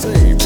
Save.